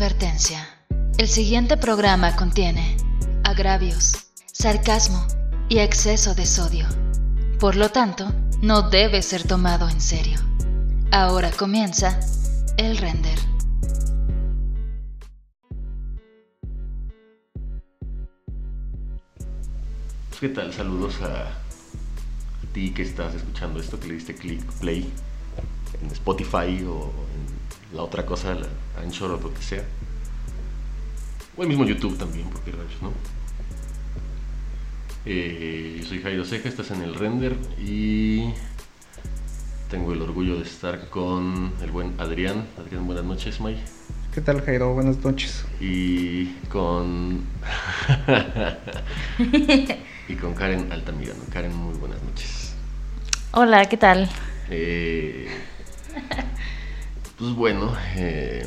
Advertencia. El siguiente programa contiene agravios, sarcasmo y exceso de sodio. Por lo tanto, no debe ser tomado en serio. Ahora comienza el render. ¿Qué tal? Saludos a, a ti que estás escuchando esto, que le diste click play en Spotify o en la otra cosa, la Anchor o lo que sea. O el mismo YouTube también, porque rayos, ¿no? Eh, yo soy Jairo Ceja, estás en el render y tengo el orgullo de estar con el buen Adrián. Adrián, buenas noches, May. ¿Qué tal, Jairo? Buenas noches. Y con. y con Karen Altamirano. Karen, muy buenas noches. Hola, ¿qué tal? Eh, pues bueno, eh,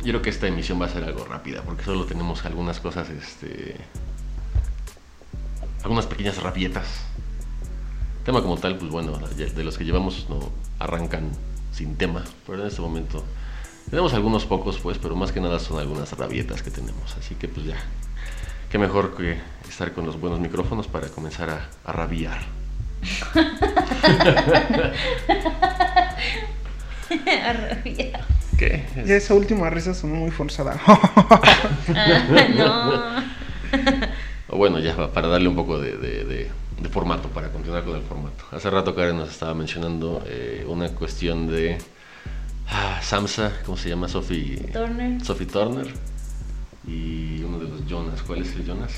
yo creo que esta emisión va a ser algo rápida porque solo tenemos algunas cosas, este, algunas pequeñas rabietas. Tema como tal, pues bueno, de los que llevamos no arrancan sin tema, pero en este momento tenemos algunos pocos, pues, pero más que nada son algunas rabietas que tenemos. Así que pues ya, qué mejor que estar con los buenos micrófonos para comenzar a, a rabiar. A rabiar. ¿Qué? Ya esa última risa sonó muy forzada. Ah, O bueno, ya va, para darle un poco de, de- de- de formato, para continuar con el formato. Hace rato Karen nos estaba mencionando eh, una cuestión de ah, Samsa, ¿cómo se llama? Sophie no. Turner. Sophie Turner y uno de los Jonas. ¿Cuál es el Jonas?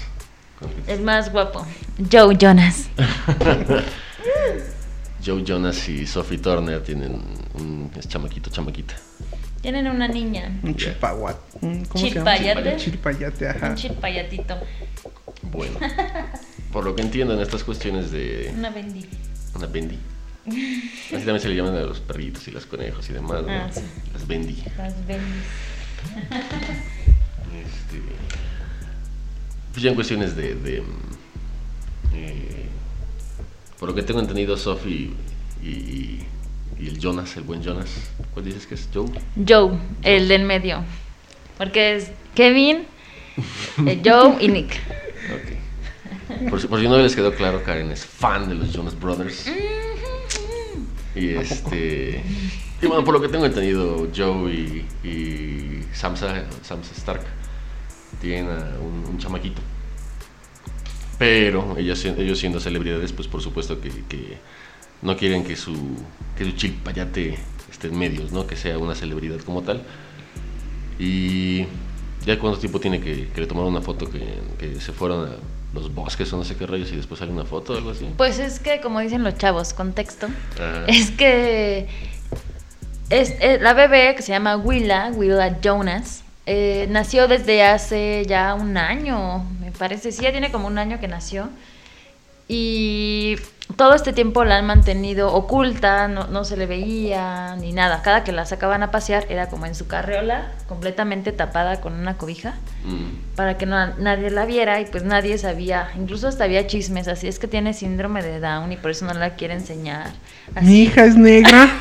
El más guapo. Joe Jonas. Joe Jonas y Sophie Turner tienen un es chamaquito, chamaquita. Tienen una niña. un chilpahuat. un- ¿Cómo se llama? Chilpayate. Chilpayate, ajá. Un chilpayatito. Bueno, por lo que entiendo en estas cuestiones de Una bendy. una bendy. Así también se le llaman a los perritos y los conejos y demás, ¿no? Ah, sí. Las bendy. Las bendis. Este, pues ya en cuestiones de, de, mm, eh, por lo que tengo entendido, Sophie y, y- y el Jonas, el buen Jonas, ¿cuál dices que es Joe? Joe, el de en medio. Porque es Kevin, eh, Joe y Nick. Ok. Por, si- por si no les quedó claro, Karen es fan de los Jonas Brothers. Y este. Y bueno, por lo que tengo entendido, Joe y, y Samsa, Samsa Stark tienen a un, un chamaquito. Pero ellos, ellos siendo celebridades, pues por supuesto que, que no quieren que su, que su chilpayate esté en medios, ¿no? Que sea una celebridad como tal. Y ya cuánto tiempo tiene que, que le tomaron una foto que, que se fueron a los bosques o no sé qué rayos y después sale una foto o algo así. Pues es que, como dicen los chavos, contexto. Ajá. Es que es, eh, la bebé que se llama Willa, Willa Jonas, eh, nació desde hace ya un año, parece. Sí, ya tiene como un año que nació. Y todo este tiempo la han mantenido oculta, no, no se le veía ni nada. Cada que la sacaban a pasear era como en su carreola, completamente tapada con una cobija Mm. para que no, nadie la viera y pues nadie sabía, incluso hasta había chismes, así es que tiene síndrome de Down y por eso no la quiere enseñar. Así. Mi hija es negra.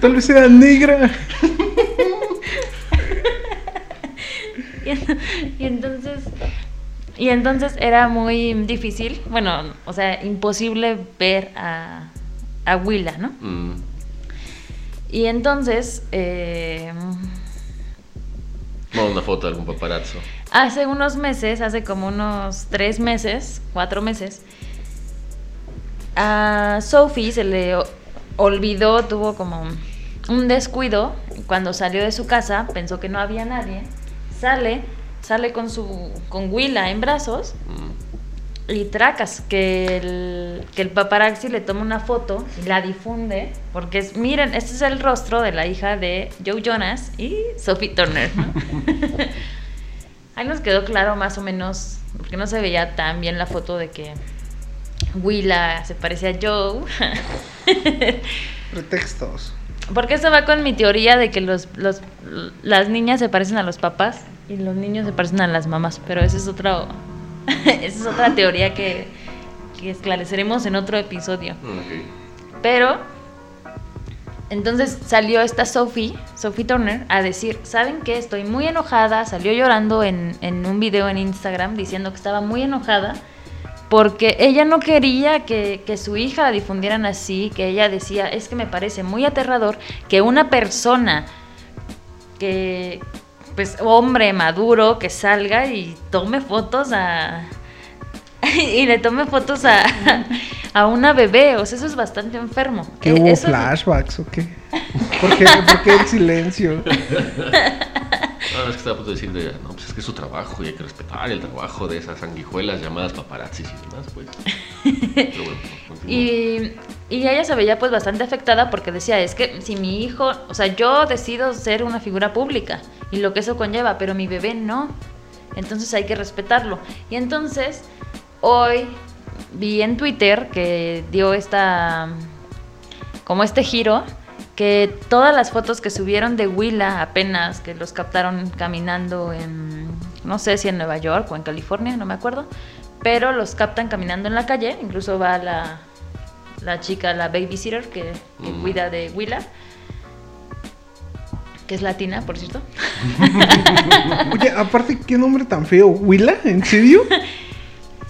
Tal vez sea negra. Y, en- y entonces y entonces era muy difícil, bueno, o sea, imposible ver a, a Willa, ¿no? Mm. Y entonces, eh, No, una foto de algún paparazzo. hace unos meses, hace como unos tres meses, cuatro meses, a Sophie se le olvidó, tuvo como un descuido. Cuando salió de su casa, pensó que no había nadie. Sale, sale con su con Willa en brazos Mm. y tracas que el, que el paparazzi le toma una foto y la difunde porque es miren este es el rostro de la hija de Joe Jonas y Sophie Turner ¿no? ahí nos quedó claro más o menos porque no se veía tan bien la foto de que Willa se parecía a Joe Pretextos. Porque eso va con mi teoría de que los, los las niñas se parecen a los papás y los niños se parecen a las mamás pero esa es otra esa es otra teoría que, que esclareceremos en otro episodio Ok. pero entonces salió esta Sophie, Sophie Turner, a decir, ¿saben qué? Estoy muy enojada. Salió llorando en, en un video en Instagram diciendo que estaba muy enojada porque ella no quería que, que, su hija la difundieran así, que ella decía, es que me parece muy aterrador que una persona que, pues, hombre maduro, que salga y tome fotos a... y le tome fotos a, a una bebé, o sea, eso es bastante enfermo. ¿Qué Eh, hubo eso- flashbacks o qué? ¿Por qué, ¿Por qué el silencio? No, es que estaba a punto de decir, de, no, pues es que es su trabajo y hay que respetar el trabajo de esas sanguijuelas llamadas paparazzis y demás, pues. Pero bueno, continúa. Y, y ella se veía pues bastante afectada porque decía, es que si mi hijo, o sea, yo decido ser una figura pública y lo que eso conlleva, pero mi bebé no. Entonces hay que respetarlo. Y entonces, hoy vi en Twitter que dio esta, como este giro, que todas las fotos que subieron de Willa apenas, que los captaron caminando en, no sé si en Nueva York o en California, no me acuerdo, pero los captan caminando en la calle, incluso va la, la chica, la babysitter que, que Mm. cuida de Willa, que es latina, por cierto. Oye, aparte, qué nombre tan feo. ¿Willa? ¿En serio?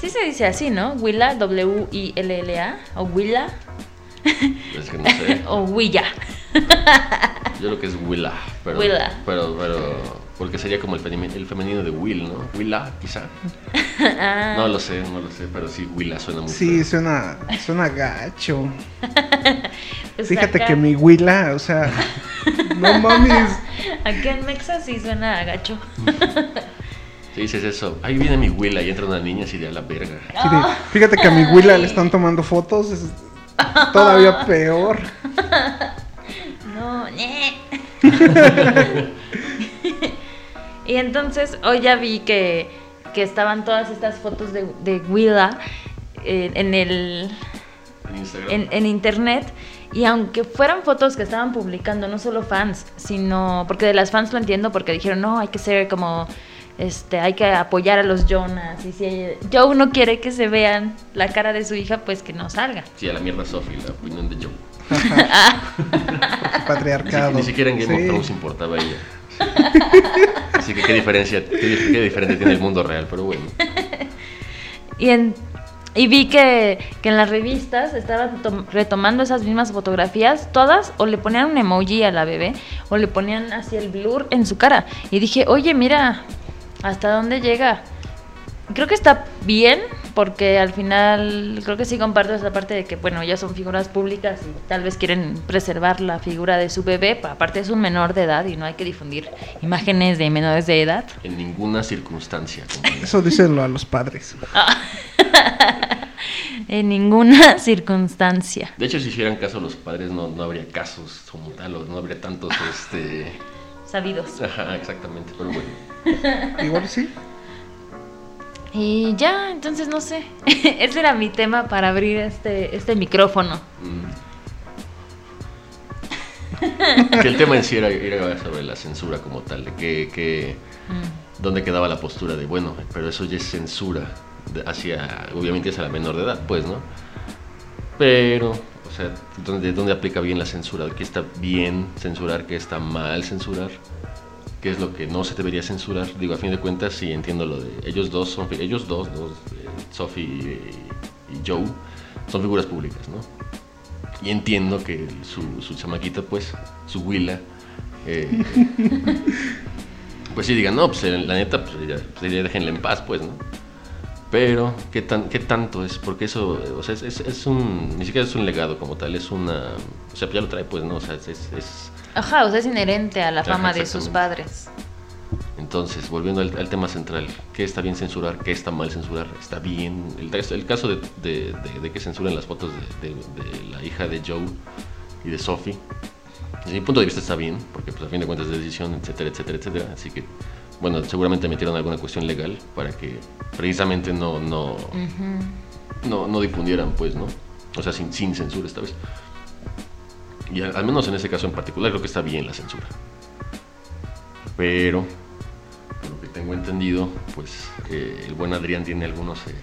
Sí se dice así, ¿no? Willa, W-I-L-L-A, o Willa, Es que no sé. o Willa. Yo creo que es Willa. Pero, Willa. Pero, pero, porque sería como el femenino, el femenino de Will, ¿no? Willa, quizá. Ah. No lo sé, no lo sé, pero sí, Willa suena muy Sí, feo. suena, suena gacho. Pues Fíjate acá- que mi Willa, o sea, no mames. Acá en Mexa sí suena a gacho. Si dices eso, ahí viene mi Willa y entra una niña así de a la verga. Sí, de- Fíjate que a mi Willa le están tomando fotos, es todavía peor. No, y entonces hoy ya vi que, que estaban todas estas fotos de, de Willa eh, en el En Instagram. en, en internet y aunque fueran fotos que estaban publicando no solo fans sino porque de las fans lo entiendo porque dijeron no hay que ser como este hay que apoyar a los Jonas y si Joe no quiere que se vean la cara de su hija pues que no salga Sí, a la mierda Sophie, la opinión de Joe. Ni, Patriarcado. ni siquiera en Game of. Thrones importaba ella. Así que qué diferencia, qué, qué diferente tiene el mundo real, pero bueno. y en y vi que, que en las revistas estaban tom- retomando esas mismas fotografías, todas, o le ponían un emoji a la bebé, o le ponían así el blur en su cara. Y dije, oye, mira, ¿hasta dónde llega? Creo que está bien, porque al final creo que sí comparto esa parte de que, bueno, ya son figuras públicas y tal vez quieren preservar la figura de su bebé, pero aparte es un menor de edad y no hay que difundir imágenes de menores de edad. En ninguna circunstancia. Eso díselo a los padres. En ninguna circunstancia. De hecho, si hicieran caso los padres, no, no habría casos como tal, o no habría tantos, este... Sabidos. Ajá, exactamente, pero bueno. Igual sí. Y ya, entonces no sé. Ese era mi tema para abrir este, este micrófono. Mm. que el tema en sí era, era sobre la censura como tal, de que, que Mm. dónde quedaba la postura de, bueno, pero eso ya es censura de- hacia, obviamente es a la menor de edad, pues, ¿no? Pero, o sea, ¿dónde, dónde aplica bien la censura? ¿Qué está bien censurar? ¿Qué está mal censurar? ¿Qué es lo que no se debería censurar? Digo, a fin de cuentas, sí entiendo lo de ellos dos, son, ellos dos, dos eh, Sophie y, y Joe, son figuras públicas, ¿no? Y entiendo que su, su chamaquita, pues, su Willa, eh, pues sí digan, no, pues la neta, pues ya, pues ya déjenla en paz, pues, ¿no? Pero, ¿qué, tan, ¿qué tanto es? Porque eso, o sea, es, es, es un, ni siquiera es un legado como tal, es una, o sea, ya lo trae, pues, ¿no? O sea, es- es- Ajá, o sea, es inherente a la Ajá, fama de sus padres. entonces, volviendo al, al tema central, ¿qué está bien censurar? ¿Qué está mal censurar? ¿Está bien? El, el caso de, de- de- de que censuren las fotos de, la hija de Joe y de Sophie, desde mi punto de vista está bien, porque pues a fin de cuentas es decisión, etcétera, etcétera, etcétera. Así que, bueno, seguramente metieron alguna cuestión legal para que precisamente no, no, Ujú. no, no difundieran, pues, ¿no? O sea, sin, sin censura esta vez. Y al, al menos en ese caso en particular creo que está bien la censura. Pero, por lo que tengo entendido, pues eh, el buen Adrián tiene algunos... eh,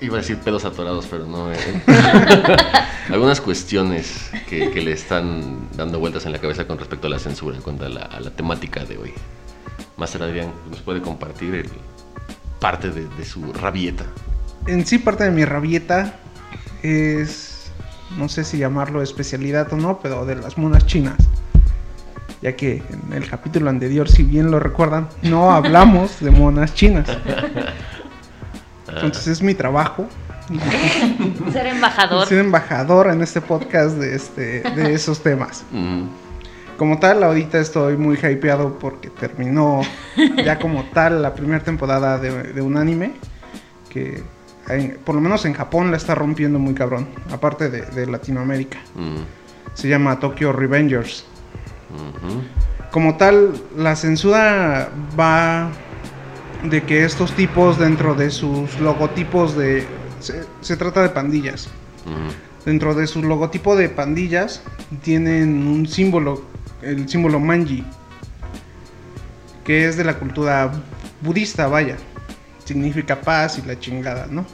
Iba a decir pedos atorados, pero no. eh. Algunas cuestiones que, que le están dando vueltas en la cabeza con respecto a la censura, en cuanto a la, a la temática de hoy. Master Adrián, ¿nos puede compartir el- parte de, de su rabieta? En sí, parte de mi rabieta es, no sé si llamarlo especialidad o no, pero de las monas chinas. Ya que en el capítulo anterior, si bien lo recuerdan, no hablamos de monas chinas. Entonces es mi trabajo Ser embajador. ser embajador en este podcast de, este, de esos temas. Mm, Como tal, ahorita estoy muy hypeado porque terminó ya como tal la primera temporada de, de un anime que en- por lo menos en Japón la está rompiendo muy cabrón, aparte de, de Latinoamérica. mm, Se llama Tokyo Revengers. ujú, Como tal, la censura va de que estos tipos dentro de sus logotipos de... Se, se trata de pandillas. ujú. Dentro de su logotipo de pandillas tienen un símbolo, el símbolo manji, que es de la cultura budista, vaya. Significa paz y la chingada, ¿no?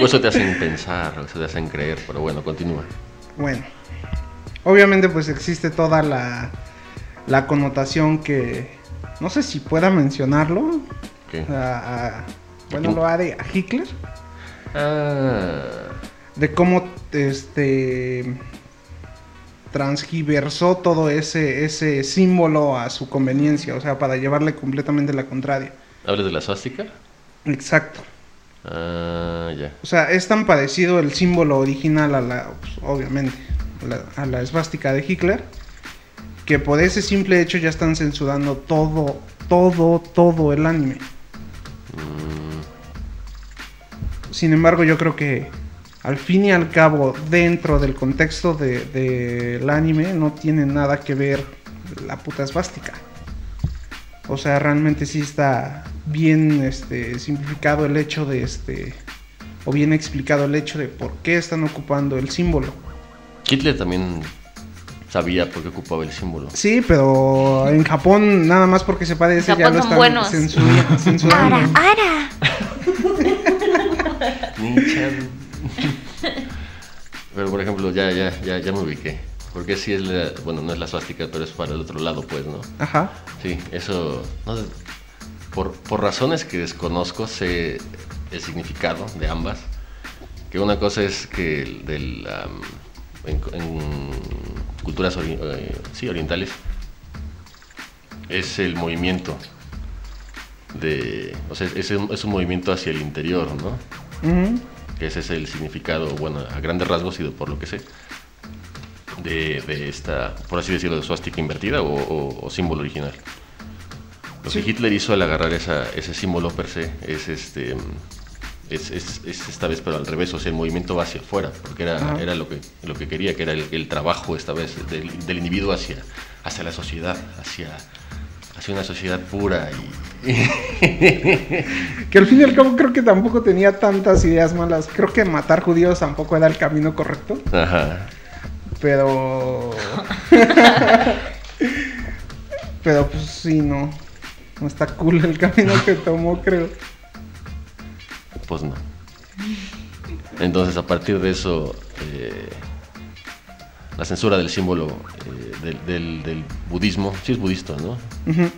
Eso te hacen pensar, eso te hacen creer, pero bueno, continúa. Bueno, obviamente pues existe toda la, la connotación que, no sé si pueda mencionarlo, ¿Qué? a- a- bueno, lo haré a Hitler. Ah, de cómo este transgiversó todo ese ese símbolo a su conveniencia, o sea, para llevarle completamente la contraria. ¿Hablas de la suástica? Exacto. Ah, ya. O sea, es tan parecido el símbolo original a la, pues, obviamente, a la, a la esvástica de Hitler, que por ese simple hecho ya están censurando todo, todo, todo el anime. Mm, Sin embargo, yo creo que al fin y al cabo, dentro del contexto del de, del anime, no tiene nada que ver la puta esvástica. O sea, realmente sí está bien este, simplificado el hecho de este. O bien explicado el hecho de por qué están ocupando el símbolo. Hitler también sabía por qué ocupaba el símbolo. Sí, pero en Japón, nada más porque se parece, En ya Japón lo son están censurando. ara. Nichan. Pero por ejemplo, ya, ya, ya, ya me ubiqué. Porque sí es la, bueno, no es la suástica, pero es para el otro lado, pues, ¿no? Ajá. Sí, eso, no sé, por, por razones que desconozco, sé el significado de ambas. Que una cosa es que el del, am, en, en culturas ori- eh, sí, orientales es el movimiento de, o sea, es un, es un movimiento hacia el interior, ¿no? Que ese es el significado, bueno, a grandes rasgos y por lo que sé, de, de esta, por así decirlo, de suástica invertida o, o- o símbolo original. Lo Sí. que Hitler hizo al agarrar esa, ese símbolo per se es este es, es- es esta vez pero al revés, o sea, el movimiento va hacia afuera, porque era, Ajá. era lo, que, lo que quería, que era el, el trabajo esta vez del, del individuo hacia, hacia la sociedad, hacia, hacia una sociedad pura y, Que al fin y al cabo creo que tampoco tenía tantas ideas malas. Creo que matar judíos tampoco era el camino correcto. Ajá. Pero. pero pues sí, no. No está cool el camino que tomó, creo. Pues no. Entonces, a partir de eso, eh, la censura del símbolo eh, del, del- del budismo, sí es budista, ¿no? Ujú.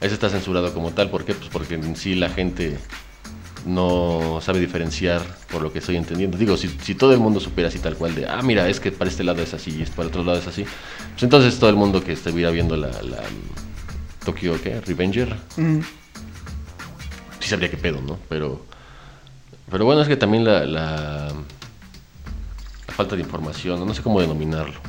Ese está censurado como tal, ¿por qué? Pues porque en sí la gente no sabe diferenciar, por lo que estoy entendiendo. Digo, si, si todo el mundo supiera así tal cual de, ah, mira, es que para este lado es así y para el otro lado es así, pues entonces todo el mundo que estuviera viendo la, la mm, Tokyo, ¿qué? Revenger, Ujú. sí sabría qué pedo, ¿no? Pero, pero bueno, es que también la, la, la falta de información, ¿no? No sé cómo denominarlo.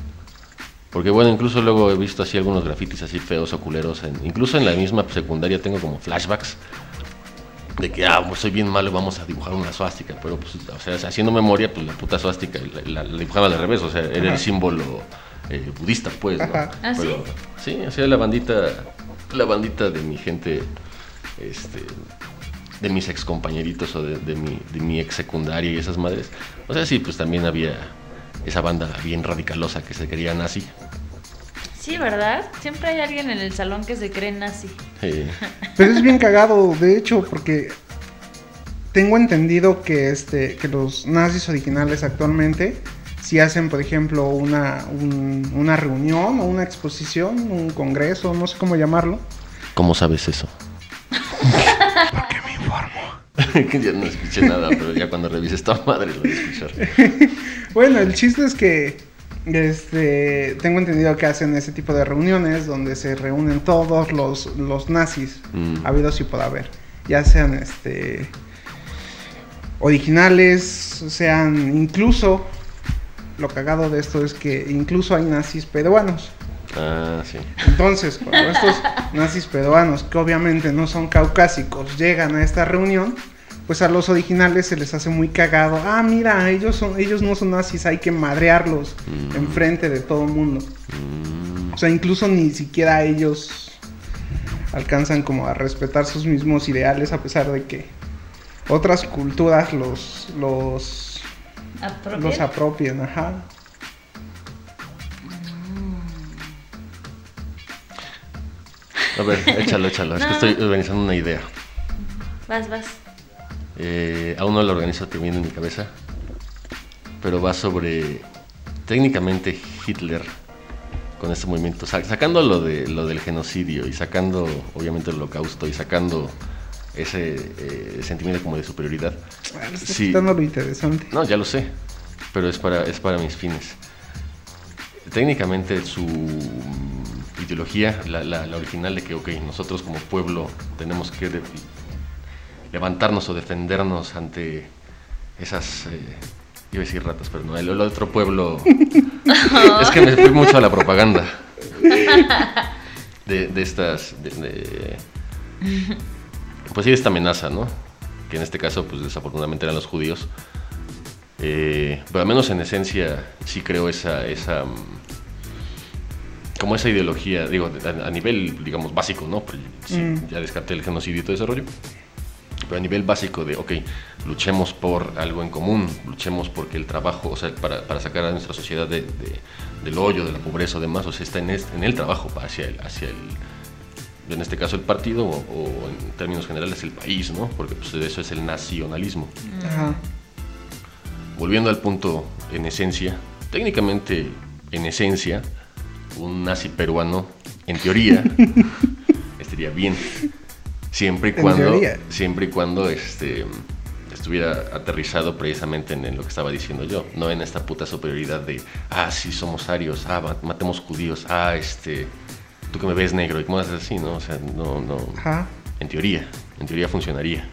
Porque bueno, incluso luego he visto así algunos grafitis así feos o culeros. en- incluso en la misma secundaria tengo como flashbacks de que, ah, pues soy bien malo, vamos a dibujar una suástica. Pero, pues, o sea, haciendo memoria, pues la puta suástica la, la- la dibujaban al revés. O sea, era Ajá. el símbolo eh, budista, pues, ¿no? ¿Ah, sí? Pero, sí, o sea, la bandita, la bandita de mi gente, este, de mis ex compañeritos o de, de mi, de mi ex secundaria y esas madres. O sea, sí, pues también había esa banda bien radicalosa que se quería nazi. Sí, ¿verdad? Siempre hay alguien en el salón que se cree nazi. Eh, Pero es bien cagado, de hecho, porque tengo entendido que este que los nazis originales actualmente si hacen por ejemplo una, un- una reunión o una exposición un congreso no sé cómo llamarlo ¿Cómo sabes eso? porque me informo que ya no escuché nada, pero ya cuando revises esta madre lo voy a escuchar. bueno el chiste es que este tengo entendido que hacen ese tipo de reuniones donde se reúnen todos los, los nazis Mm. habidos y por haber ya sean este originales sean incluso lo cagado de esto es que incluso hay nazis peruanos Ah, sí. entonces cuando estos nazis peruanos que obviamente no son caucásicos llegan a esta reunión pues a los originales se les hace muy cagado ah mira ellos son ellos no son nazis hay que madrearlos Mm. enfrente de todo el mundo Mm, o sea, incluso ni siquiera ellos alcanzan como a respetar sus mismos ideales a pesar de que otras culturas los los ¿Apropian? los apropian, ajá. A ver, échalo, échalo. Es que estoy organizando una idea. Vas, vas. Eh, aún no lo organizo, viene en mi cabeza. Pero va sobre. Técnicamente Hitler con este movimiento. sa- sacando lo, de, lo del genocidio y sacando, obviamente, el holocausto y sacando ese eh, sentimiento como de superioridad. Ah, le estás Sí. lo interesante. No, ya lo sé, pero es para, es para mis fines. Técnicamente su ideología, la, la- la original de que, ok, nosotros como pueblo tenemos que levantarnos o defendernos ante esas, eh, iba a decir ratas, pero no, el, el otro pueblo... es que me fui mucho a la propaganda de, de estas... de- de- pues sí, de esta amenaza, ¿no? Que en este caso, pues desafortunadamente eran los judíos. Eh, pero al menos en esencia sí creo esa, esa como esa ideología, digo, a, a nivel, digamos, básico, ¿no? Pues, sí, Mm. Ya descarté el genocidio y todo ese rollo. Pero a nivel básico de, ok, luchemos por algo en común, luchemos porque el trabajo, o sea, para, para sacar a nuestra sociedad de, de- del hoyo, de la pobreza o demás, o sea, está en, este- en el trabajo hacia el, hacia el, en este caso el partido, o, o en términos generales el país, ¿no? Porque pues, eso es el nacionalismo Ajá. volviendo al punto en esencia, técnicamente en esencia, un nazi peruano, en teoría, estaría bien. Siempre y cuando, siempre y cuando este, estuviera aterrizado precisamente en, en lo que estaba diciendo yo, no en esta puta superioridad de, ah, sí, somos arios, ah, ma- matemos judíos, ah, este, tú que me ves negro, y cómo haces así, ¿no? O sea, no, no, Ajá. en teoría, en teoría funcionaría.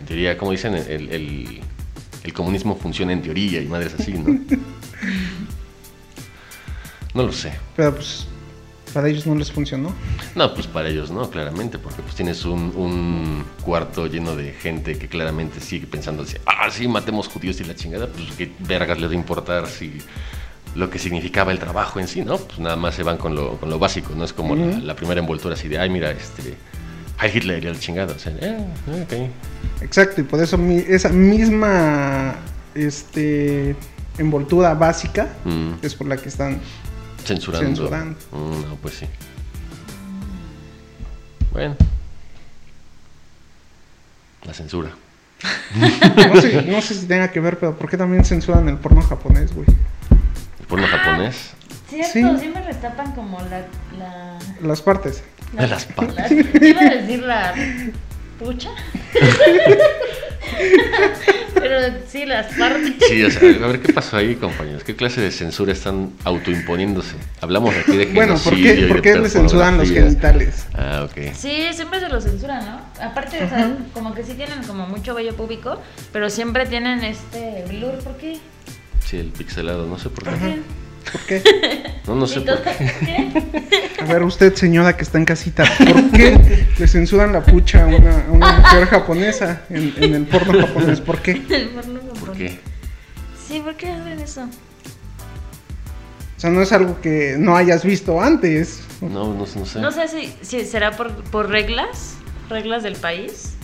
En teoría, como dicen, el, el- el comunismo funciona en teoría y madres así, ¿no? No lo sé. Pero pues para ellos no les funcionó. No, pues para ellos no, claramente, porque pues tienes un, un cuarto lleno de gente que claramente sigue pensando así, ah, sí, matemos judíos y la chingada, pues qué vergas les va a importar si lo que significaba el trabajo en sí, ¿no? Pues nada más se van con lo, con lo básico, no es como la, primera envoltura así de, ay, mira, este, Heil Hitler y la chingada, o sea, eh, ok. Exacto, y por eso mi- esa misma este envoltura básica Mm. es por la que están Censurando. Censurando. Mm, no, pues sí. Bueno. La censura. no sé, no sé si tenga que ver, pero ¿por qué también censuran el porno japonés, güey? El porno japonés. Cierto, Sí. siempre retapan como la... la... Las partes. De las partes. la- iba a decir la pucha. Pero sí, las partes. Sí, o sea, a ver qué pasó ahí, compañeros. ¿Qué clase de censura están autoimponiéndose? Hablamos aquí de Bueno, ¿por qué, de ¿por qué le censuran los genitales? Ah, ok. Sí, siempre se lo censuran, ¿no? Aparte, o sea, como que sí tienen como mucho vello público, pero siempre tienen este blur, ¿por qué? Sí, el pixelado, no sé por ¿Por qué. ¿Por qué? No, no sé ¿Y por qué. ¿Qué? A ver, usted, señora que está en casita, ¿por qué le censuran la pucha a una, a una mujer japonesa en, en el porno japonés? ¿Por qué? El porno ¿Por japonés. qué? Sí, ¿por qué hacen eso? O sea, no es algo que no hayas visto antes. No, no, sé, no sé. No sé si, si será por, por reglas, reglas del país.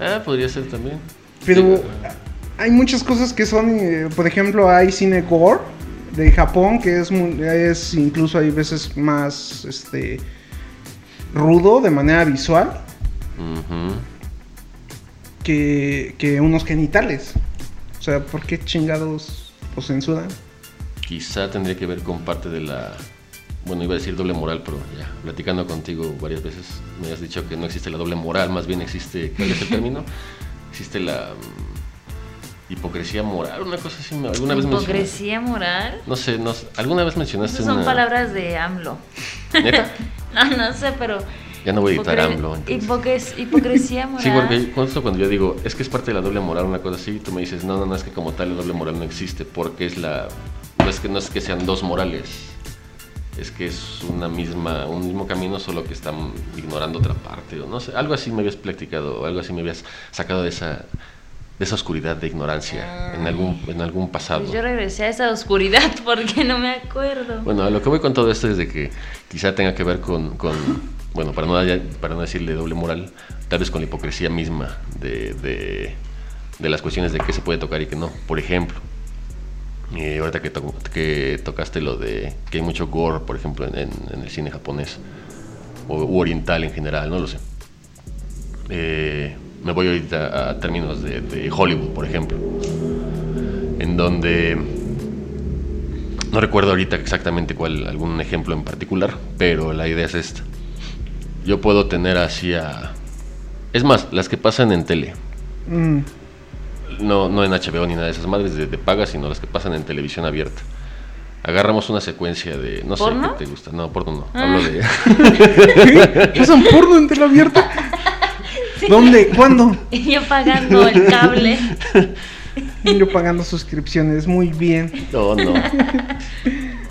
Ah, podría ser también. Pero Sí, hay muchas cosas que son, eh, por ejemplo, hay cine gore de Japón que es, es incluso hay veces más este rudo de manera visual. que, que unos genitales. O sea, ¿por qué chingados los censuran? Quizá tendría que ver con parte de la. Bueno, iba a decir doble moral, pero ya, platicando contigo varias veces, me has dicho que no existe la doble moral, más bien existe. ¿Cuál es el término? Existe la. Hipocresía moral, una cosa así. ¿Alguna vez? Hipocresía moral. No sé, no ¿alguna vez mencionaste Esas son una. palabras de AMLO. ¿Neta? No, no sé, pero. Ya no voy a editar AMLO. entonces. hipocres- hipocresía moral. Sí, porque justo cuando yo digo, es que es parte de la doble moral, una cosa así, tú me dices, no, no, no, es que como tal la doble moral no existe, porque es la. No es que, no es que sean dos morales, es que es una misma, un mismo camino, solo que están ignorando otra parte, o no sé, algo así me habías platicado, algo así me habías sacado de esa, de esa oscuridad de ignorancia en algún, en algún pasado. Pues yo regresé a esa oscuridad porque no me acuerdo. Bueno, lo que voy con todo esto es de que quizá tenga que ver con, con, bueno, para no, haya- para no decirle doble moral, tal vez con la hipocresía misma de, de, de las cuestiones de qué se puede tocar y qué no. Por ejemplo, eh, ahorita que, to- que tocaste lo de que hay mucho gore, por ejemplo, en, en- en el cine japonés o u oriental en general, no lo sé. Eh, me voy ahorita a términos de, de Hollywood, por ejemplo, en donde no recuerdo ahorita exactamente cuál, algún ejemplo en particular, pero la idea es esta. Yo puedo tener así a... Es más, las que pasan en tele, Mm, no, no en HBO ni nada de esas madres de, de paga, sino las que pasan en televisión abierta. Agarramos una secuencia de... No ¿Porno? sé qué te gusta. No, porno no. Ah. Hablo de... ¿Qué? ¿Pasan porno en tele abierta? ¿Dónde? ¿Cuándo? Y yo pagando el cable. Yo pagando suscripciones, muy bien. No, no.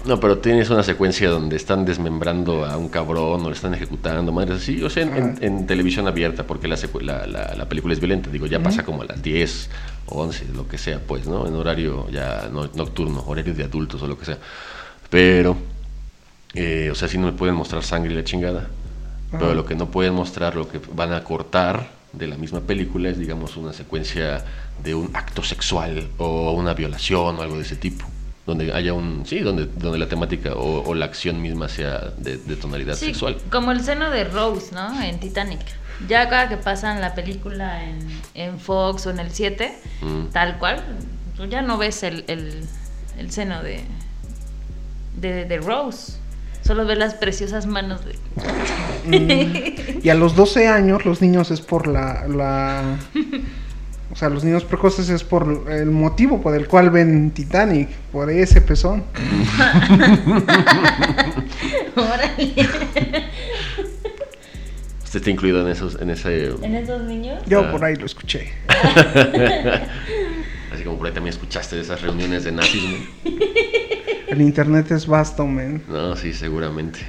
No, pero tienes una secuencia donde están desmembrando a un cabrón o le están ejecutando, madres así. O sea, en, en- en televisión abierta, porque la, secu- la, la- la película es violenta. Digo, ya pasa como a las 10 o 11, lo que sea, pues, ¿no? En horario ya no- nocturno, horario de adultos o lo que sea. Pero, eh, o sea, sí no me pueden mostrar sangre y la chingada. Pero lo que no pueden mostrar, lo que van a cortar de la misma película es, digamos, una secuencia de un acto sexual o una violación o algo de ese tipo. Donde haya un. Sí, donde, donde la temática o, o la acción misma sea de, de tonalidad Sí, sexual. como el seno de Rose, ¿no? En Titanic. Ya cada que pasan la película en, en Fox o en el 7, Mm. tal cual, tú ya no ves el, el, el seno de, de, de Rose. Solo ves las preciosas manos de... Y a los 12 años, los niños es por la, la. O sea, los niños precoces es por el motivo por el cual ven Titanic, por ese pezón. Órale. Usted está incluido en esos, en ese. ¿En esos niños? Yo Ah. por ahí lo escuché. Así como por ahí también escuchaste de esas reuniones de nazis, ¿no? El internet es vasto, man. No, sí, seguramente.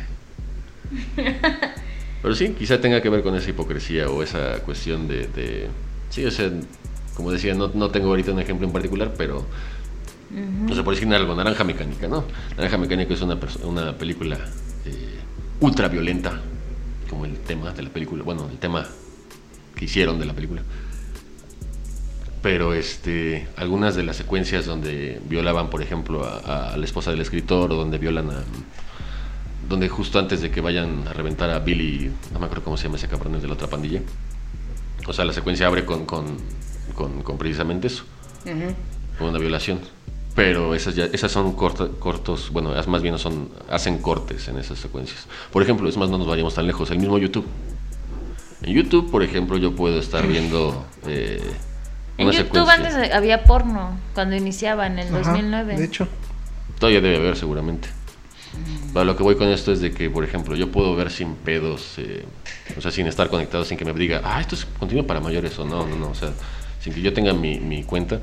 Pero sí, quizá tenga que ver con esa hipocresía o esa cuestión de... de- sí, o sea, como decía, no, no tengo ahorita un ejemplo en particular, pero... No sé, por decir algo, Naranja Mecánica, ¿no? Naranja Mecánica es una, perso- una película eh, ultra violenta, como el tema de la película, bueno, el tema que hicieron de la película. Pero este, algunas de las secuencias donde violaban, por ejemplo, a, a la esposa del escritor o donde violan a... Donde justo antes de que vayan a reventar a Billy, no me acuerdo cómo se llama ese cabrón, es de la otra pandilla. O sea, la secuencia abre con, con, con, con precisamente eso, con una violación. Pero esas, ya, esas son corta- cortos, bueno, más bien son, hacen cortes en esas secuencias. Por ejemplo, es más, no nos vayamos tan lejos, el mismo YouTube. En YouTube, por ejemplo, yo puedo estar viendo eh, En una YouTube secuencia. antes había porno, cuando iniciaba en el Ajá, 2009. de hecho. Todavía debe haber seguramente. Pero lo que voy con esto es de que, por ejemplo, yo puedo ver sin pedos, eh, o sea, sin estar conectado, sin que me diga, ah, esto es contenido para mayores o no, no, no, o sea, sin que yo tenga mi, mi cuenta.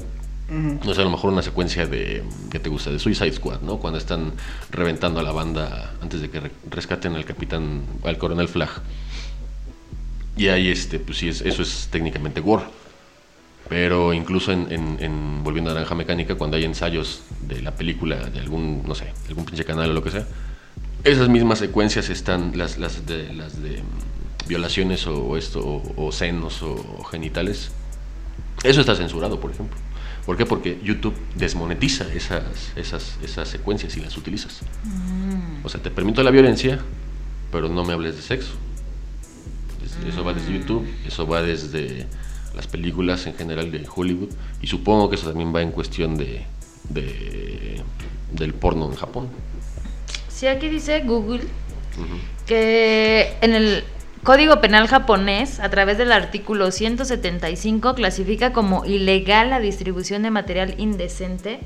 Ujú. No sé, a lo mejor una secuencia de, ¿qué te gusta? De Suicide Squad, ¿no? Cuando están reventando a la banda antes de que re- rescaten al capitán, al coronel Flag. Y ahí, este, pues sí, es, eso es técnicamente gore. Pero incluso en, en- en Volviendo a Naranja Mecánica, cuando hay ensayos de la película, de algún, no sé, algún pinche canal o lo que sea, esas mismas secuencias están, las, las de, las de mm, violaciones o, o esto, o, o senos o, o genitales, eso está censurado, por ejemplo. ¿Por qué? Porque YouTube desmonetiza esas, esas, esas secuencias y las utilizas. O sea, te permito la violencia, pero no me hables de sexo. Es- Eso va desde YouTube, eso va desde las películas en general de Hollywood y supongo que eso también va en cuestión de, de del porno en Japón. Sí, aquí dice Google que en el Código Penal japonés, a través del artículo 175, clasifica como ilegal la distribución de material indecente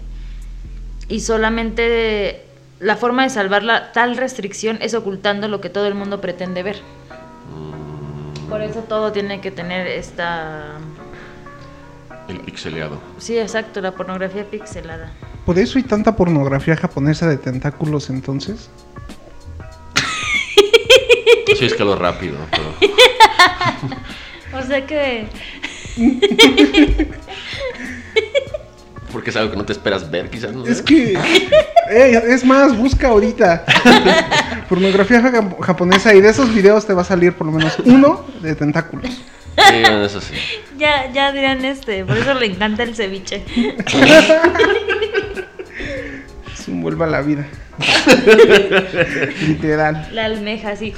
y solamente la forma de salvar la, tal restricción es ocultando lo que todo el mundo pretende ver. Por eso todo tiene que tener esta... El pixeleado. Sí, exacto, la pornografía pixelada. ¿Por eso hay tanta pornografía japonesa de tentáculos entonces? Sí, es que lo rápido, pero... O sea que... Porque es algo que no te esperas ver, quizás. ¿no? Es que. eh, es más, busca ahorita. Pornografía ja- japonesa y de esos videos te va a salir por lo menos uno de tentáculos. Sí, bueno, eso sí. Ya, ya dirán este, por eso le encanta el ceviche. Es un vuelva a la vida. Literal. La almeja, así.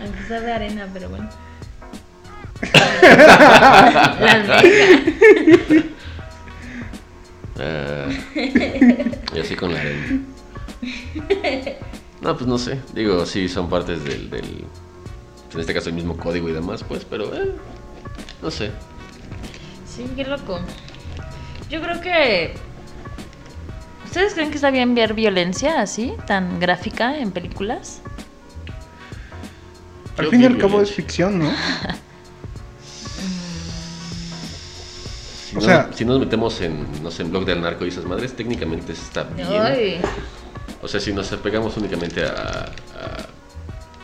Aunque sabe arena, pero bueno. Ah, y así con la arena. No, pues no sé. Digo, sí, son partes del, del- En este caso, el mismo código y demás, pues, pero. eh, no sé. Sí, qué loco. Yo creo que. ¿Ustedes creen que está bien ver violencia así, tan gráfica en películas? Al fin y al cabo es ficción, ¿no? Si, O no- sea- si nos metemos en, no sé, en blog del narco y esas madres, técnicamente está bien. Ay, O sea, si nos apegamos únicamente a, a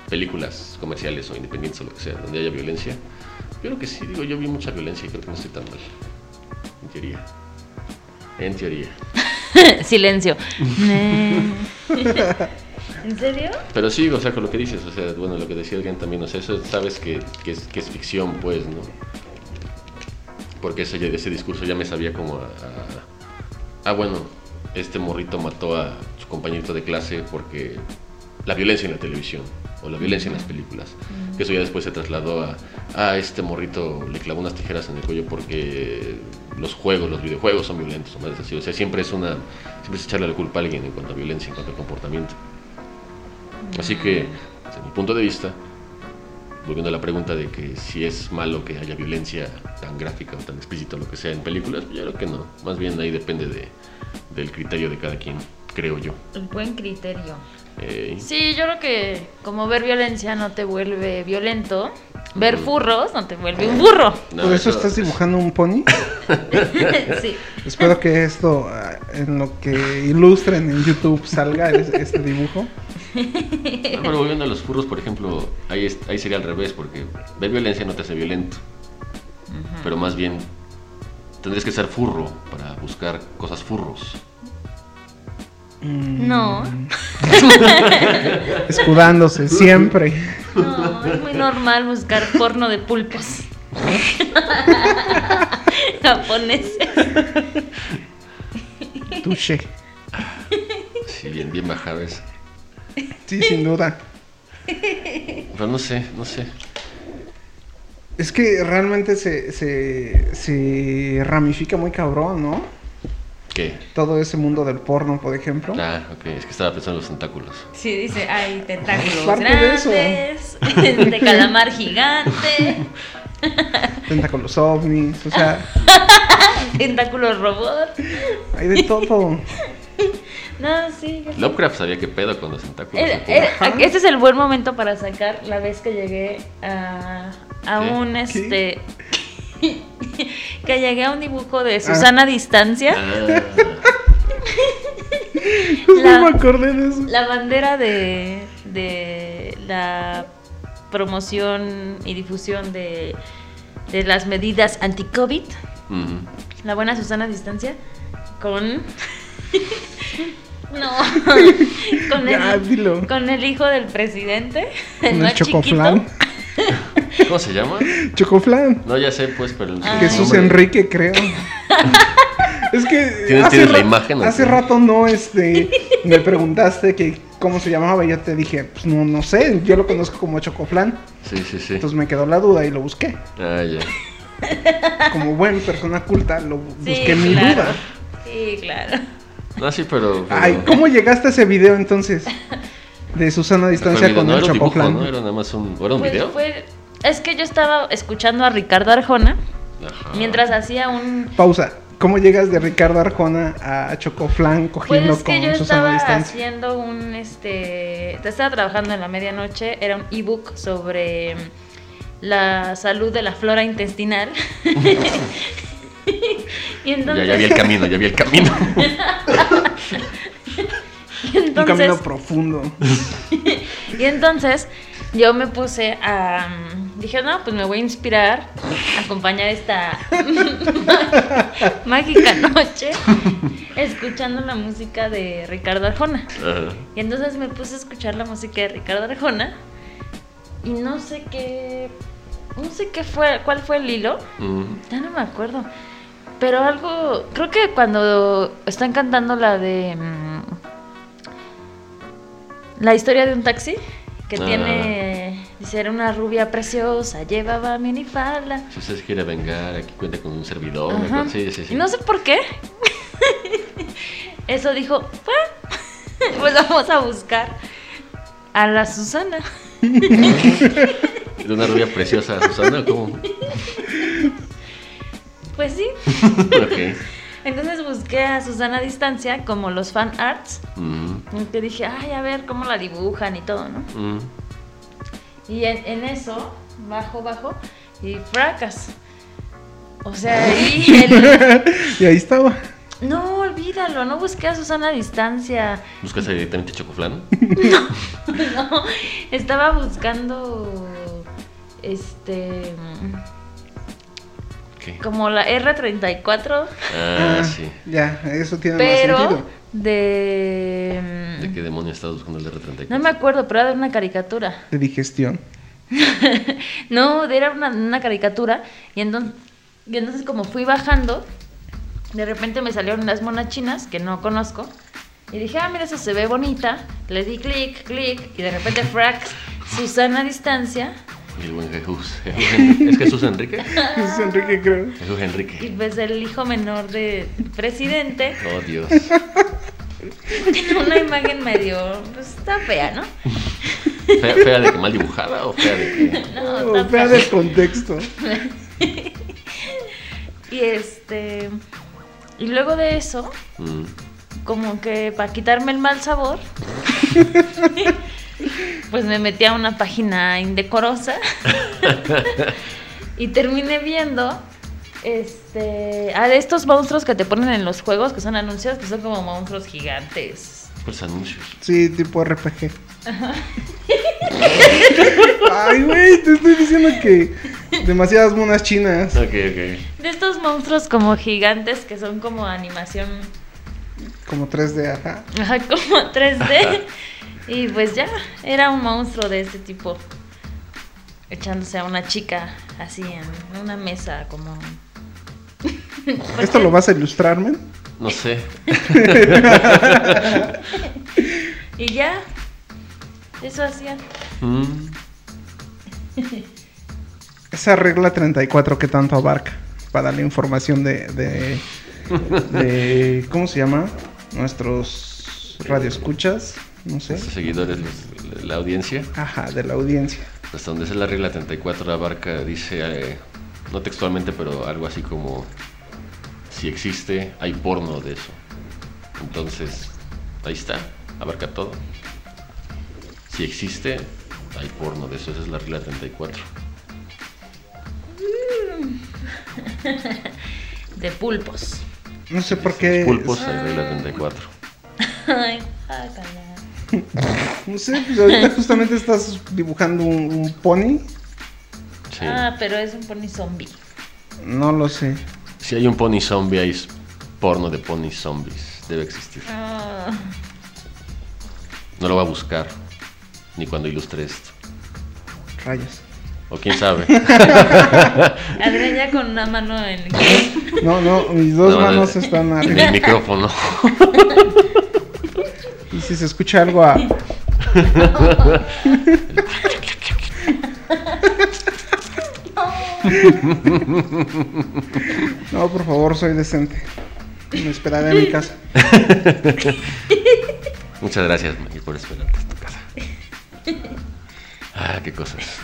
películas comerciales o independientes o lo que sea, donde haya violencia, yo creo que sí, digo, yo vi mucha violencia y creo que no estoy tan mal. En teoría. En teoría. Silencio. ¿En serio? Pero sí, o sea, con lo que dices, o sea, bueno, lo que decía alguien también, o sea, eso sabes que, que es, que es ficción, pues, ¿no? Porque ese, ese discurso ya me sabía como a, a- Ah, bueno, este morrito mató a su compañerito de clase porque la violencia en la televisión o la violencia en las películas. Que eso ya después se trasladó a, ah, este morrito le clavó unas tijeras en el cuello porque los juegos, los videojuegos son violentos o más así. O sea, siempre es una, siempre es echarle la culpa a alguien en cuanto a violencia, en cuanto a comportamiento. Así que, desde mi punto de vista, volviendo a la pregunta de que si es malo que haya violencia tan gráfica o tan explícita o lo que sea en películas, yo creo que no. Más bien ahí depende de, del criterio de cada quien, creo yo. El buen criterio. Eh, Sí, yo creo que como ver violencia no te vuelve violento, ver furros no te vuelve un burro. no, Por eso estás dibujando un pony. sí. Espero que esto, ah, en lo que ilustren en YouTube, salga es- este dibujo. Pero volviendo a los furros, por ejemplo, ahí, es- ahí sería al revés, porque ver violencia no te hace violento. Pero más bien, tendrías que ser furro para buscar cosas furros. No, Escudándose siempre. no, es muy normal buscar porno de pulpos. Japoneses. Touché. Sí, bien, bien bajado eso. Sí, sin duda. Pero no sé, no sé. Es que realmente se, se, se ramifica muy cabrón, ¿no? ¿Qué? Todo ese mundo del porno, por ejemplo. Ah, ok, es que estaba pensando en los tentáculos. Sí, dice, hay tentáculos Parte de eso. grandes, de calamar gigante, Tentáculos ovnis, o sea, tentáculos robot. hay de todo. No, sí. yo- Lovecraft sabía qué pedo con los tentáculos. Eh, ¿o eh, cómo? este es el buen momento para sacar la vez que llegué a, a ¿Qué? un ¿Qué? este que llegué a un dibujo de Susana Distancia, Ah, La- me acordé de eso. la bandera de, de la promoción y difusión de, de las medidas anti-COVID, la buena Susana Distancia, con... no, con Ya, el, dilo. con el hijo del presidente, el, Con el más chiquito. chocoflan. ¿Cómo se llama? Chocoflan. No, ya sé, pues, pero el Ah. Jesús Enrique, creo. es que ¿Tienes- hace, tienes la imagen hace qué? rato no, este, me preguntaste que cómo se llamaba. Y yo te dije, pues no, no sé, yo lo conozco como Chocoflan. Sí, sí, sí. Entonces me quedó la duda y lo busqué. Ah, ya. Como buen persona culta, lo Sí, busqué mi claro. duda. Sí, claro. No, sí, pero. pero- Ay, ¿cómo llegaste a ese video entonces? De Susana a distancia con no el era dibujo. ¿no? Era nada más un. ¿o ¿Era un Pues video? fue- es que yo estaba escuchando a Ricardo Arjona Ajá. mientras hacía un... Pausa. ¿Cómo llegas de Ricardo Arjona a Chocoflan Pues cogiendo es que con yo Susana a estaba distancia? haciendo un, este, estaba trabajando en la medianoche, era un ebook sobre la salud de la flora intestinal. y entonces, Ya, ya vi el camino, ya vi el camino. y Un camino profundo. Y entonces yo me puse a... Dije, no, pues me voy a inspirar a acompañar esta mágica noche escuchando la música de Ricardo Arjona. Y entonces me puse a escuchar la música de Ricardo Arjona y no sé qué... No sé qué fue, cuál fue el hilo. Mm. Ya no me acuerdo. Pero algo, creo que cuando están cantando la de mm, la historia de un taxi que Ah. tiene dice era una rubia preciosa, llevaba minifalda. Si usted se quiere vengar, aquí cuenta con un servidor. Sí, sí, sí. Y no sé por qué. Eso dijo, "Ah, pues vamos a buscar a la Susana. De una rubia preciosa, Susana, ¿cómo? Pues sí. Entonces busqué a Susana a distancia como los fan arts. Mm, Y que dije, ay, a ver cómo la dibujan y todo, ¿no? mm. Y en, en eso, bajo, bajo, y fracas. O sea, ahí el... y ahí estaba. No, olvídalo, no busqué a Susana a distancia. ¿Buscas directamente Chocoflan? No, estaba buscando, este, ¿Qué? como la R34, Ah, sí. Ya, eso tiene más sentido. de... ¿De qué demonio estás buscando el R34? No me acuerdo, pero era de una caricatura. De digestión. no, era una, una caricatura. Y entonces, y entonces, como fui bajando, de repente me salieron unas monas chinas que no conozco. Y dije, ah, mira, eso se ve bonita. Le di clic, clic. Y de repente, frax, Susana a distancia. Y el buen Jesús. Jesús. ¿Es Jesús Enrique? Es Enrique, creo. Jesús Y Enrique. pues el hijo menor del presidente. Oh, Dios. Tiene una imagen medio. Pues está fea, ¿no? ¿Fea, fea de que mal dibujada o fea de que.? No, Oh, está vea fea. del contexto. Y este. Y luego de eso, Mm. como que para quitarme el mal sabor, pues me metí a una página indecorosa y terminé viendo este a de estos monstruos que te ponen en los juegos que son anuncios que son como monstruos gigantes. Pues anuncios. Sí, tipo RPG. Ay, güey, te estoy diciendo que demasiadas monas chinas. Ok, ok. De estos monstruos como gigantes que son como animación, Como 3D, ajá. ajá, como 3D. Y pues ya, era un monstruo de este tipo. Echándose a una chica así en una mesa como... ¿Esto lo vas a ilustrar, men? No sé. Y ya, eso hacían. Mm. Esa regla 34 que tanto abarca para la información de, de, de- ¿cómo se llama? Nuestros radioescuchas, no sé. Nuestros seguidores, los- la audiencia. Ajá, de la audiencia. Hasta donde es la regla 34 abarca, dice, eh, no textualmente, pero algo así como, si existe, hay porno de eso. Entonces, ahí está, abarca todo. Si existe, hay porno de eso, esa es la regla 34. De pulpos. No sé por qué. Pulpos, hay regla 34. Ay, guácala. No sé, pues ahorita justamente estás dibujando un, un pony. Sí. Ah, pero es un pony zombie. No lo sé. Si hay un pony zombie, hay porno de pony zombies. Debe existir. Ah, No lo va a buscar, ni cuando ilustre esto. Rayos. O quién sabe. Adrián ya con una mano en... No, no, mis dos No, manos no, están En el arriba. micrófono. Si se escucha algo a No, por favor, soy decente. Me esperaré en mi casa. Muchas gracias, Maggie, por esperarte en tu casa. Ah, qué cosas.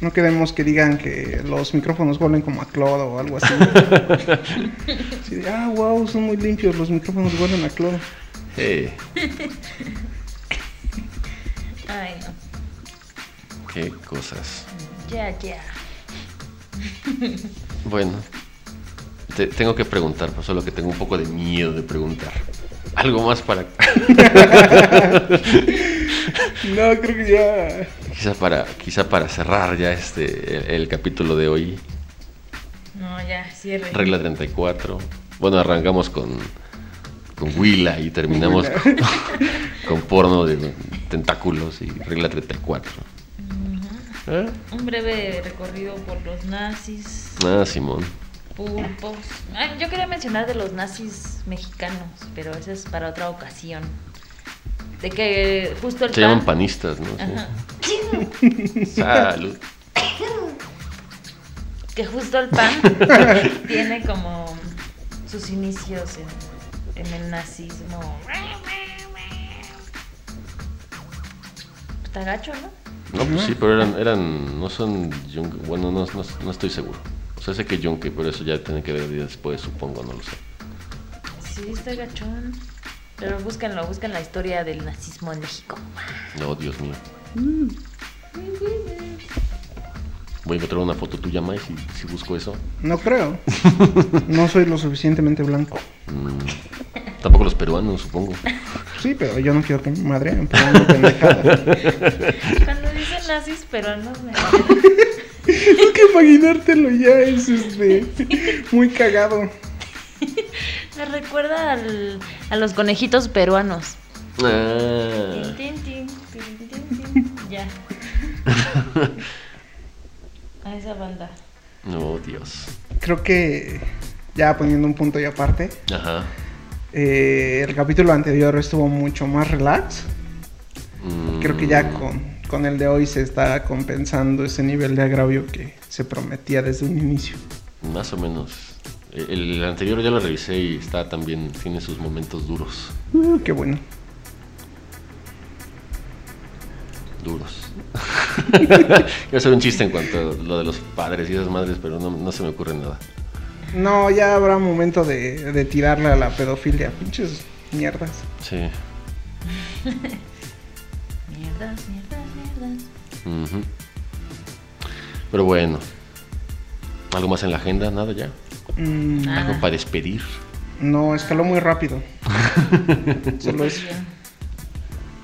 No queremos que digan que los micrófonos huelen como a cloro o algo así. Sí, ah, wow, son muy limpios, los micrófonos huelen a cloro. Eh, Ay, no. qué cosas. Ya, ya. Bueno, te- tengo que preguntar, pues solo que tengo un poco de miedo de preguntar. Algo más para. No, creo que ya. quizá para quizá para cerrar ya este el, el capítulo de hoy. No, ya, cierre. Regla 34. Bueno, arrancamos con, con Willa y terminamos con, con porno de tentáculos y regla 34. ¿Eh? Un breve recorrido por los nazis, Ah, Simón. pulpos. Ay, yo quería mencionar de los nazis mexicanos, pero eso es para otra ocasión. De que justo el Se pan- llaman panistas, ¿no? Sí. Salud. que justo el pan tiene como sus inicios en, en el nazismo. Está gacho, ¿no? No, pues sí, pero eran, eran no son yunque, bueno, no, no, no estoy seguro. O sea, sé que yunque, pero eso ya tiene que ver después, supongo, no lo sé. Sí, está gachón. Pero búsquenlo, busquen la historia del nazismo en México. No, Dios mío. Voy a encontrar una foto tuya, Mai, si, si busco eso. No creo. No soy lo suficientemente blanco. Mm, tampoco los peruanos, supongo. Sí, pero yo no quiero que me madreen, pero no pendejada. Cuando dicen nazis peruanos me Es que imaginártelo ya es este muy cagado. me recuerda al- a los conejitos peruanos. Ah, tin, tin, tin. Ya. A esa banda. no, Dios. Creo que ya poniendo un punto y aparte, Ajá. eh, el capítulo anterior estuvo mucho más relax. Mm, Creo que ya con, con el de hoy se está compensando ese nivel de agravio que se prometía desde un inicio. Más o menos. El, el anterior ya lo revisé y está también, tiene sus momentos duros. Uh, qué bueno. Duros. Iba a hacer un chiste en cuanto a lo de los padres y esas madres, pero no, no se me ocurre nada. No, ya habrá momento de, de tirarle a la pedofilia. Pinches mierdas. Sí. Mierdas, mierdas, mierdas. Pero bueno. ¿Algo más en la agenda? ¿Nada ya? Mm, Nada. ¿Algo para despedir? no, escaló muy rápido. Solo es. Bien.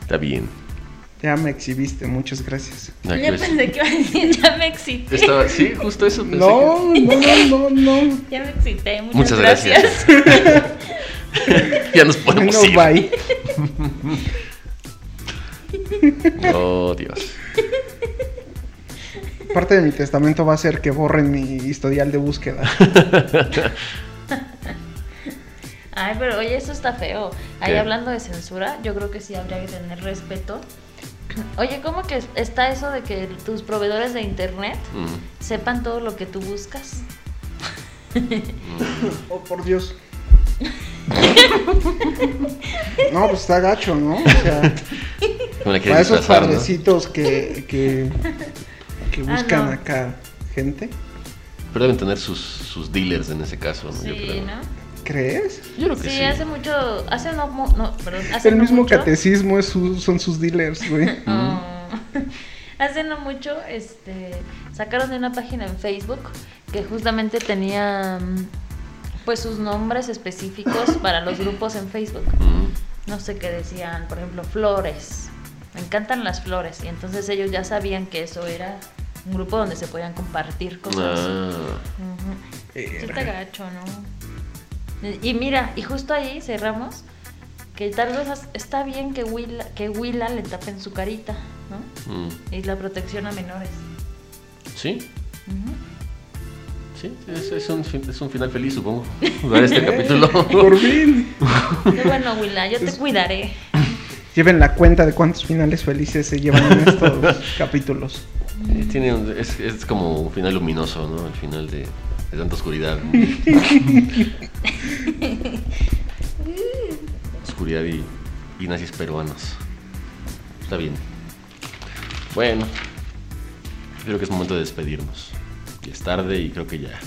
Está bien. Ya me exhibiste, muchas gracias. Ya pensé que iba a decir, ya me excité. estaba- sí, justo eso pensé No, no, no, no, no. Ya me excité, muchas, Muchas gracias. ya nos podemos No, ir. bye. Oh, Dios. Parte de mi testamento va a ser que borren mi historial de búsqueda. Ay, pero oye, eso está feo. Ahí ¿Qué? hablando de censura, yo creo que sí habría que tener respeto. Oye, ¿cómo que está eso de que tus proveedores de internet Mm, sepan todo lo que tú buscas? Oh, por Dios. No, pues está gacho, ¿no? O sea, ¿cómo la quieres para esos disfrazar, no? padrecitos que, que, Ah, buscan no. acá gente. Pero deben tener sus, sus dealers en ese caso, ¿no? Yo Sí, creo. ¿no? ¿Crees? Yo creo que Sí, sí. hace mucho, hace no, no, perdón, hace El no mismo mucho- catecismo es su- son sus dealers, güey. Oh. Hace no mucho, este, sacaron de una página en Facebook que justamente tenía, mm, pues, sus nombres específicos para los grupos en Facebook. Mm, No sé qué decían, por ejemplo, flores. Me encantan las flores y entonces ellos ya sabían que eso era un grupo donde se podían compartir cosas. ah. Sí Eh, está gacho, ¿no? Y- mira, y justo ahí cerramos que tal vez está bien que Willa, que Willa le tapen su carita, ¿no? mm. Y la protección a menores. Sí, sí, es, es un, es un final feliz, supongo. Para este capítulo. Por fin. Qué bueno, Willa, yo te cuidaré. lleven la cuenta de cuántos finales felices se llevan en estos capítulos. Eh, tiene un- es, es como un final luminoso, ¿no? El final de, de tanta oscuridad. oscuridad y, y nazis peruanos. Está bien. Bueno, creo que es momento de despedirnos. Ya es tarde y creo que ya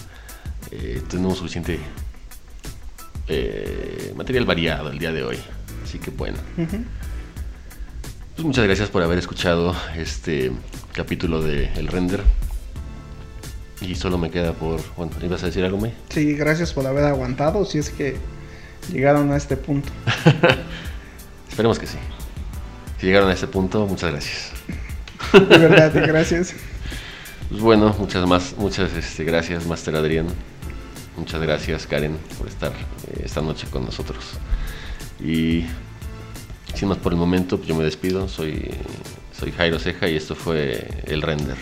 eh, tenemos suficiente eh, material variado el día de hoy. Así que bueno. Pues muchas gracias por haber escuchado este capítulo de El Render. Y solo me queda por... Bueno, ¿ibas a decir algo, May? Sí, gracias por haber aguantado, si es que llegaron a este punto. Esperemos que sí. Si llegaron a este punto, muchas gracias. De verdad, gracias. Pues bueno, muchas más, muchas este, gracias, Master Adrián. Muchas gracias, Karen, por estar eh, esta noche con nosotros. Y sin más por el momento, pues yo me despido. Soy, soy Jairo Ceja y esto fue El Render.